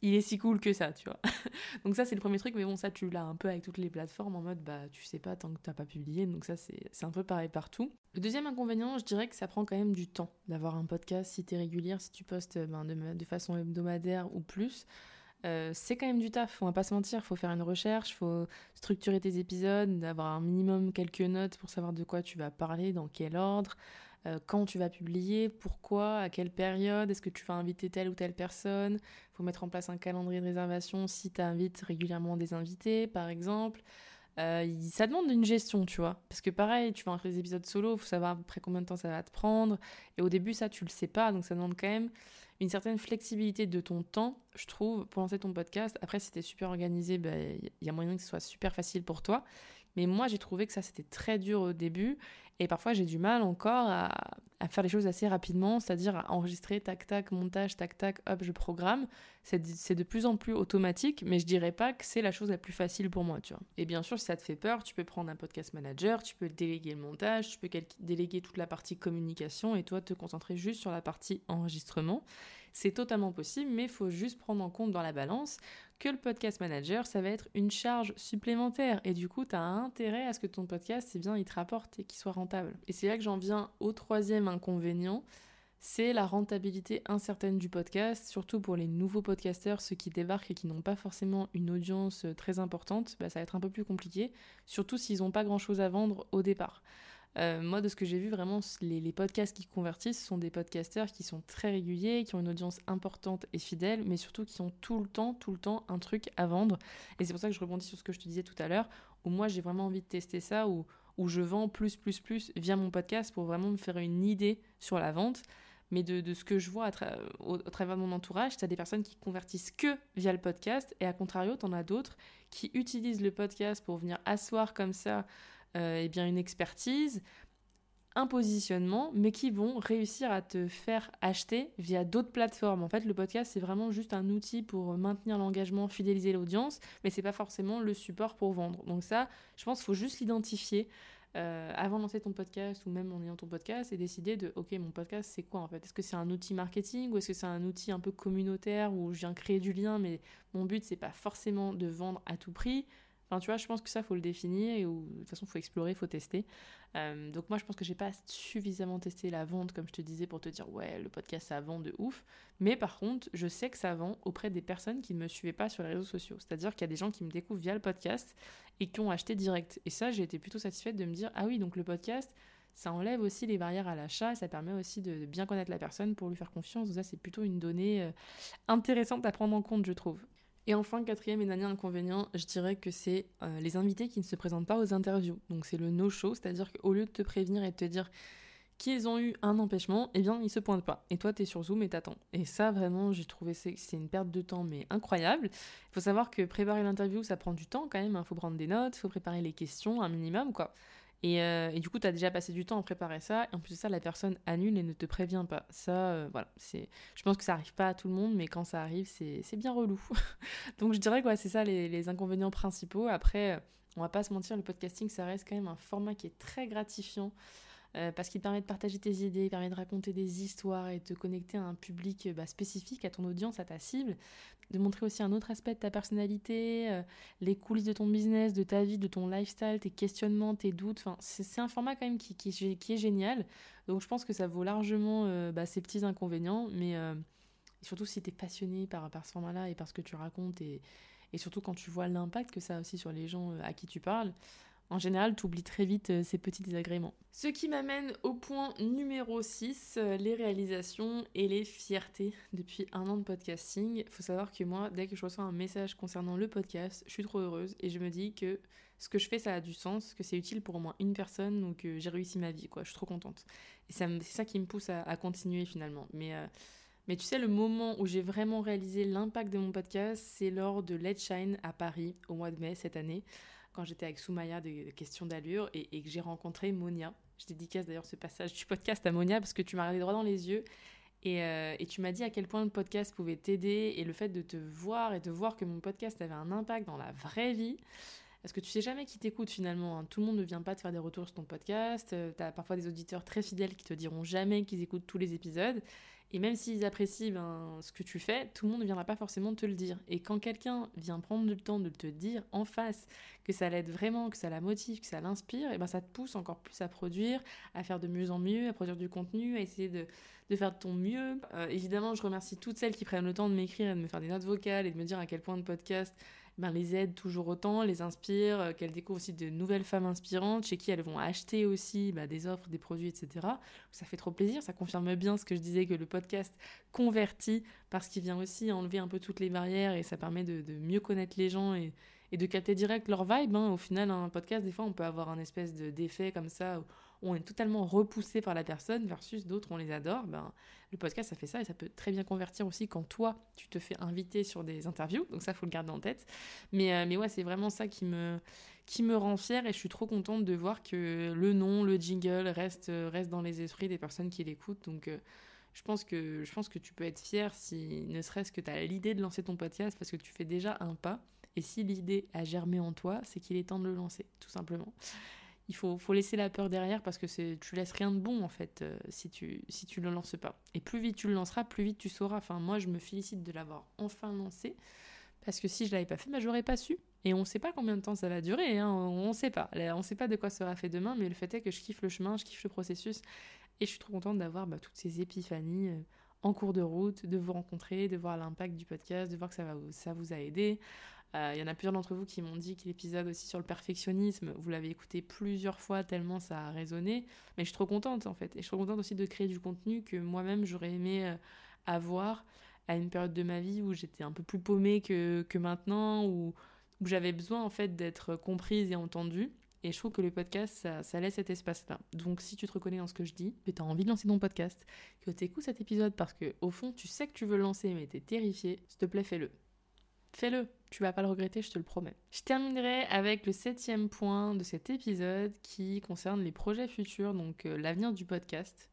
Speaker 1: il est si cool que ça, tu vois? [LAUGHS] donc ça c'est le premier truc, mais bon ça tu l'as un peu avec toutes les plateformes en mode bah tu sais pas tant que t'as pas publié, donc ça c'est un peu pareil partout. Le deuxième inconvénient, je dirais que ça prend quand même du temps d'avoir un podcast si tu es régulière, si tu postes ben, de, de façon hebdomadaire ou plus. Euh, c'est quand même du taf, on va pas se mentir, faut faire une recherche, faut structurer tes épisodes, avoir un minimum quelques notes pour savoir de quoi tu vas parler, dans quel ordre, euh, quand tu vas publier, pourquoi, à quelle période, est-ce que tu vas inviter telle ou telle personne, faut mettre en place un calendrier de réservation si tu invites régulièrement des invités par exemple. Euh, ça demande une gestion, tu vois. Parce que pareil, tu vas faire des épisodes solo, faut savoir après combien de temps ça va te prendre. Et au début, ça, tu le sais pas, donc ça demande quand même une certaine flexibilité de ton temps, je trouve, pour lancer ton podcast. Après, si t'es super organisé, il ben, y a moyen que ce soit super facile pour toi. Mais moi, j'ai trouvé que ça, c'était très dur au début. Et parfois, j'ai du mal encore à, faire les choses assez rapidement, c'est-à-dire à enregistrer, tac, tac, montage, tac, tac, hop, je programme. C'est de plus en plus automatique, mais je dirais pas que c'est la chose la plus facile pour moi, tu vois. Et bien sûr, si ça te fait peur, tu peux prendre un podcast manager, tu peux déléguer le montage, tu peux déléguer toute la partie communication et toi te concentrer juste sur la partie enregistrement. C'est totalement possible, mais il faut juste prendre en compte dans la balance que le podcast manager, ça va être une charge supplémentaire. Et du coup, tu as intérêt à ce que ton podcast, c'est bien, il te rapporte et qu'il soit rentable. Et c'est là que j'en viens au troisième inconvénient, c'est la rentabilité incertaine du podcast, surtout pour les nouveaux podcasteurs, ceux qui débarquent et qui n'ont pas forcément une audience très importante, bah, ça va être un peu plus compliqué, surtout s'ils n'ont pas grand-chose à vendre au départ. Euh, moi, de ce que j'ai vu, vraiment, les, podcasts qui convertissent sont des podcasteurs qui sont très réguliers, qui ont une audience importante et fidèle, mais surtout qui ont tout le temps, tout le temps un truc à vendre. Et c'est pour ça que je rebondis sur ce que je te disais tout à l'heure, où moi, j'ai vraiment envie de tester ça, où, où je vends plus, plus, plus via mon podcast pour vraiment me faire une idée sur la vente. Mais de, ce que je vois au, travers de mon entourage, tu as des personnes qui convertissent que via le podcast, et à contrario, tu en as d'autres qui utilisent le podcast pour venir asseoir comme ça eh bien une expertise, un positionnement, mais qui vont réussir à te faire acheter via d'autres plateformes. En fait, le podcast, c'est vraiment juste un outil pour maintenir l'engagement, fidéliser l'audience, mais c'est pas forcément le support pour vendre. Donc ça, je pense qu'il faut juste l'identifier. Euh, avant de lancer ton podcast ou même en ayant ton podcast et décider de ok mon podcast c'est quoi en fait? Est-ce que c'est un outil marketing ou est-ce que c'est un outil un peu communautaire où je viens créer du lien mais mon but c'est pas forcément de vendre à tout prix tu vois, je pense que ça, faut le définir et de toute façon, faut explorer, faut tester. Euh, donc moi, je pense que j'ai pas suffisamment testé la vente, comme je te disais, pour te dire ouais, le podcast ça vend de ouf. Mais par contre, je sais que ça vend auprès des personnes qui ne me suivaient pas sur les réseaux sociaux. C'est-à-dire qu'il y a des gens qui me découvrent via le podcast et qui ont acheté direct. Et ça, j'ai été plutôt satisfaite de me dire ah oui, donc le podcast, ça enlève aussi les barrières à l'achat ça permet aussi de bien connaître la personne pour lui faire confiance. Donc ça, c'est plutôt une donnée euh, intéressante à prendre en compte, je trouve. Et enfin, quatrième et dernier inconvénient, je dirais que c'est euh, les invités qui ne se présentent pas aux interviews. Donc c'est le no-show, c'est-à-dire qu'au lieu de te prévenir et de te dire qu'ils ont eu un empêchement, eh bien ils se pointent pas. Et toi, tu es sur Zoom et t'attends. Et ça, vraiment, j'ai trouvé c'est une perte de temps, mais incroyable. Il faut savoir que préparer l'interview, ça prend du temps quand même. Il hein. faut prendre des notes, il faut préparer les questions, un minimum, quoi. Euh, et, du coup, tu as déjà passé du temps à préparer ça. Et en plus de ça, la personne annule et ne te prévient pas. Ça, euh, voilà. c'est Je pense que ça arrive pas à tout le monde, mais quand ça arrive, c'est bien relou. [LAUGHS] Donc je dirais que c'est ça les, les, inconvénients principaux. Après, on va pas se mentir, le podcasting, ça reste quand même un format qui est très gratifiant. Euh, parce qu'il permet de partager tes idées, permet de raconter des histoires et de te connecter à un public bah, spécifique, à ton audience, à ta cible, de montrer aussi un autre aspect de ta personnalité, euh, les coulisses de ton business, de ta vie, de ton lifestyle, tes questionnements, tes doutes. Enfin, c'est un format quand même qui, est génial. Donc je pense que ça vaut largement euh, bah, ces petits inconvénients, mais surtout si tu es passionné par, par ce format-là et par ce que tu racontes et, et surtout quand tu vois l'impact que ça a aussi sur les gens à qui tu parles, en général, tu oublies très vite euh, ces petits désagréments. Ce qui m'amène au point numéro 6, euh, les réalisations et les fiertés depuis un an de podcasting. Il faut savoir que moi, dès que je reçois un message concernant le podcast, je suis trop heureuse et je me dis que ce que je fais, ça a du sens, que c'est utile pour au moins une personne ou que j'ai réussi ma vie, quoi. Je suis trop contente. Et c'est ça qui me pousse à, continuer finalement. Mais... Euh, mais tu sais, le moment où j'ai vraiment réalisé l'impact de mon podcast, c'est lors de Let's Shine à Paris au mois de mai cette année quand j'étais avec Soumaya de, Questions d'allure et, que j'ai rencontré Monia. Je dédicace d'ailleurs ce passage du podcast à Monia parce que tu m'as regardé droit dans les yeux Et, et, tu m'as dit à quel point le podcast pouvait t'aider et le fait de te voir et de voir que mon podcast avait un impact dans la vraie vie. Parce que tu sais jamais qui t'écoute finalement. Hein. Tout le monde ne vient pas te faire des retours sur ton podcast. tu as parfois des auditeurs très fidèles qui te diront jamais qu'ils écoutent tous les épisodes. Et même s'ils apprécient ben, ce que tu fais, tout le monde ne viendra pas forcément te le dire. Et quand quelqu'un vient prendre le temps de te dire en face que ça l'aide vraiment, que ça la motive, que ça l'inspire, et ben ça te pousse encore plus à produire, à faire de mieux en mieux, à produire du contenu, à essayer de, faire de ton mieux. Euh, évidemment, je remercie toutes celles qui prennent le temps de m'écrire et de me faire des notes vocales et de me dire à quel point le podcast ben, les aide toujours autant, les inspire, euh, qu'elles découvrent aussi de nouvelles femmes inspirantes chez qui elles vont acheter aussi ben, des offres, des produits, etc. Ça fait trop plaisir, ça confirme bien ce que je disais que le podcast convertit parce qu'il vient aussi enlever un peu toutes les barrières et ça permet de, mieux connaître les gens et, de capter direct leur vibe. Hein. Au final, un podcast, des fois, on peut avoir un espèce d'effet comme ça on est totalement repoussé par la personne versus d'autres, on les adore. Ben, le podcast, ça fait ça et ça peut très bien convertir aussi quand toi, tu te fais inviter sur des interviews. Donc ça, faut le garder en tête. Mais, euh, mais ouais, c'est vraiment ça qui me, qui me rend fière et je suis trop contente de voir que le nom, le jingle reste, reste dans les esprits des personnes qui l'écoutent. Donc euh, je pense, que, je pense que tu peux être fier si ne serait-ce que tu as l'idée de lancer ton podcast parce que tu fais déjà un pas. Et si l'idée a germé en toi, c'est qu'il est temps de le lancer, tout simplement il faut, laisser la peur derrière parce que tu laisses rien de bon en fait euh, si tu si tu le lances pas. Et plus vite tu le lanceras, plus vite tu sauras. Enfin moi je me félicite de l'avoir enfin lancé parce que si je l'avais pas fait, bah, j'aurais pas su. Et on ne sait pas combien de temps ça va durer, hein. on ne sait pas. On ne sait pas de quoi sera fait demain, mais le fait est que je kiffe le chemin, je kiffe le processus et je suis trop contente d'avoir bah, toutes ces épiphanies euh, en cours de route, de vous rencontrer, de voir l'impact du podcast, de voir que ça vous a aidé. Euh, il y en a plusieurs d'entre vous qui m'ont dit que l'épisode aussi sur le perfectionnisme, vous l'avez écouté plusieurs fois tellement ça a résonné. Mais je suis trop contente en fait. Et je suis trop contente aussi de créer du contenu que moi-même j'aurais aimé euh, avoir à une période de ma vie où j'étais un peu plus paumée que, maintenant, où, où j'avais besoin en fait d'être comprise et entendue. Et je trouve que le podcast, ça, ça laisse cet espace-là. Donc si tu te reconnais dans ce que je dis, que tu as envie de lancer ton podcast, que tu écoutes cet épisode parce que au fond tu sais que tu veux le lancer mais tu es terrifié, s'il te plaît fais-le. Fais-le, tu vas pas le regretter, je te le promets. Je terminerai avec le septième point de cet épisode qui concerne les projets futurs, donc euh, l'avenir du podcast.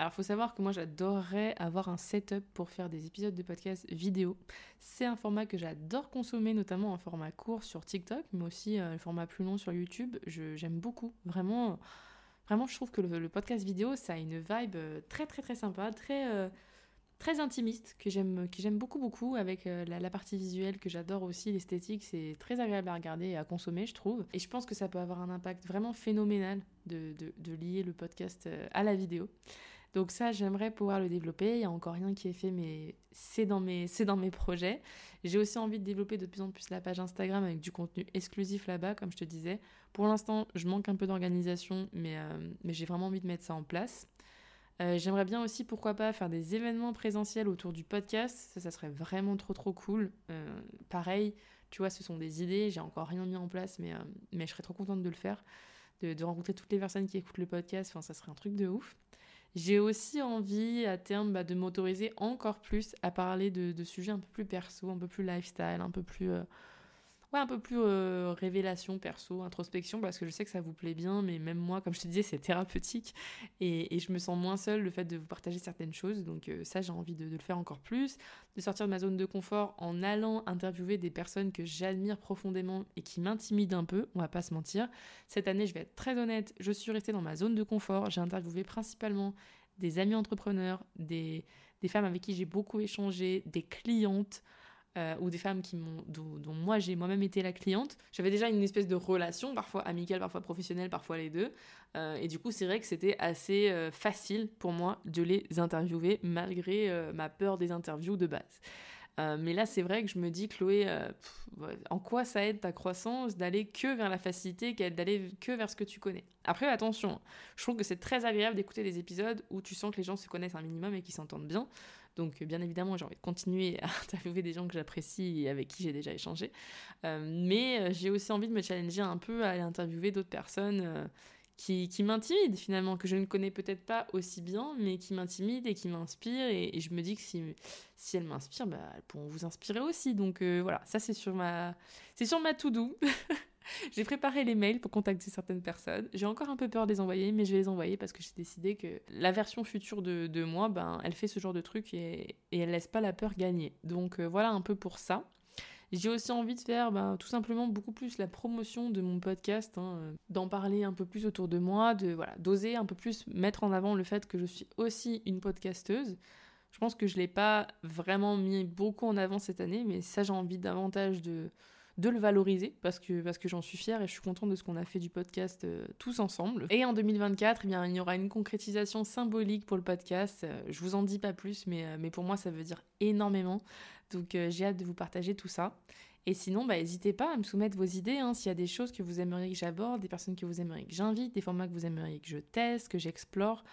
Speaker 1: Alors, faut savoir que moi, j'adorerais avoir un setup pour faire des épisodes de podcast vidéo. C'est un format que j'adore consommer, notamment en format court sur TikTok, mais aussi un euh, format plus long sur YouTube. J'aime beaucoup. Vraiment, vraiment, je trouve que le, podcast vidéo, ça a une vibe euh, très, très, très sympa, très très intimiste que j'aime que j'aime beaucoup beaucoup avec euh, la, partie visuelle que j'adore aussi l'esthétique c'est très agréable à regarder et à consommer je trouve. Et je pense que ça peut avoir un impact vraiment phénoménal de, de, lier le podcast euh, à la vidéo. Donc ça j'aimerais pouvoir le développer. Il y a encore rien qui est fait mais c'est dans mes c'est dans mes projets. J'ai aussi envie de développer de plus en plus la page Instagram avec du contenu exclusif là-bas comme je te disais. Pour l'instant je manque un peu d'organisation mais euh, mais j'ai vraiment envie de mettre ça en place euh, j'aimerais bien aussi, pourquoi pas, faire des événements présentiels autour du podcast. Ça, ça serait vraiment trop trop cool. Euh, pareil, tu vois, ce sont des idées. J'ai encore rien mis en place, mais, euh, mais je serais trop contente de le faire. De, rencontrer toutes les personnes qui écoutent le podcast. Ça serait un truc de ouf. J'ai aussi envie, à terme, bah, de m'autoriser encore plus à parler de, de, sujets un peu plus perso, un peu plus lifestyle, un peu plus ouais, un peu plus euh, révélation perso, introspection, parce que je sais que ça vous plaît bien, mais même moi, comme je te disais, c'est thérapeutique et, et, je me sens moins seule le fait de vous partager certaines choses. Donc euh, ça, j'ai envie de, le faire encore plus, de sortir de ma zone de confort en allant interviewer des personnes que j'admire profondément et qui m'intimident un peu, on va pas se mentir. Cette année, je vais être très honnête, je suis restée dans ma zone de confort, j'ai interviewé principalement des amis entrepreneurs, des, des femmes avec qui j'ai beaucoup échangé, des clientes, euh, ou des femmes qui m'ont, dont, moi j'ai moi-même été la cliente. J'avais déjà une espèce de relation, parfois amicale, parfois professionnelle, parfois les deux. Euh, et du coup, c'est vrai que c'était assez euh, facile pour moi de les interviewer malgré ma peur des interviews de base. mais là, c'est vrai que je me dis, Chloé, en quoi ça aide ta croissance d'aller que vers la facilité, d'aller que vers ce que tu connais? Après, attention, je trouve que c'est très agréable d'écouter des épisodes où tu sens que les gens se connaissent un minimum et qu'ils s'entendent bien. Donc, bien évidemment, j'ai envie de continuer à [LAUGHS] interviewer des gens que j'apprécie et avec qui j'ai déjà échangé. Euh, mais euh, j'ai aussi envie de me challenger un peu à aller interviewer d'autres personnes euh, qui, qui m'intimident finalement, que je ne connais peut-être pas aussi bien, mais qui m'intimident et qui m'inspirent. Et, je me dis que si, si elles m'inspirent, bah, elles pourront vous inspirer aussi. Donc voilà, ça c'est sur ma, c'est sur ma to-do. [LAUGHS] [LAUGHS] j'ai préparé les mails pour contacter certaines personnes. J'ai encore un peu peur de les envoyer, mais je vais les envoyer parce que j'ai décidé que la version future de, moi, ben, elle fait ce genre de truc et, et elle laisse pas la peur gagner. Donc euh, voilà un peu pour ça. J'ai aussi envie de faire ben, tout simplement beaucoup plus la promotion de mon podcast, hein, euh, d'en parler un peu plus autour de moi, de d'oser un peu plus mettre en avant le fait que je suis aussi une podcasteuse. Je pense que je l'ai pas vraiment mis beaucoup en avant cette année, mais ça j'ai envie davantage de, de le valoriser parce que, parce que j'en suis fière et je suis contente de ce qu'on a fait du podcast euh, tous ensemble. Et en 2024, eh bien, il y aura une concrétisation symbolique pour le podcast. Euh, je vous en dis pas plus, mais, euh, mais pour moi, ça veut dire énormément. Donc j'ai hâte de vous partager tout ça. Et sinon, bah, n'hésitez pas à me soumettre vos idées. Hein, S'il y a des choses que vous aimeriez que j'aborde, des personnes que vous aimeriez que j'invite, des formats que vous aimeriez que je teste, que j'explore,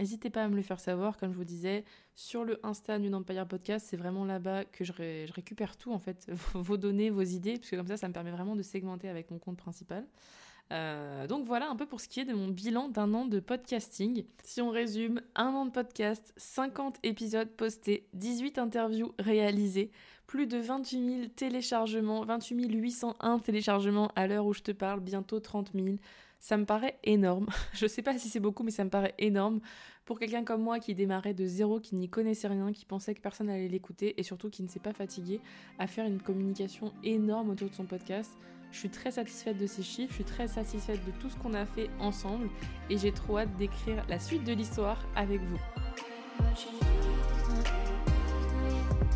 Speaker 1: n'hésitez pas à me le faire savoir. Comme je vous disais, sur le Insta New Empire Podcast, c'est vraiment là-bas que je, récupère tout, en fait, [LAUGHS] vos données, vos idées, parce que comme ça, ça me permet vraiment de segmenter avec mon compte principal. Euh, donc voilà un peu pour ce qui est de mon bilan d'un an de podcasting. Si on résume, un an de podcast, 50 épisodes postés, 18 interviews réalisées, plus de 28 000 téléchargements, 28 801 téléchargements à l'heure où je te parle, bientôt 30 000. Ça me paraît énorme. [LAUGHS] Je sais pas si c'est beaucoup, mais ça me paraît énorme pour quelqu'un comme moi qui démarrait de zéro, qui n'y connaissait rien, qui pensait que personne allait l'écouter et surtout qui ne s'est pas fatigué à faire une communication énorme autour de son podcast. Je suis très satisfaite de ces chiffres, je suis très satisfaite de tout ce qu'on a fait ensemble et j'ai trop hâte d'écrire la suite de l'histoire avec vous.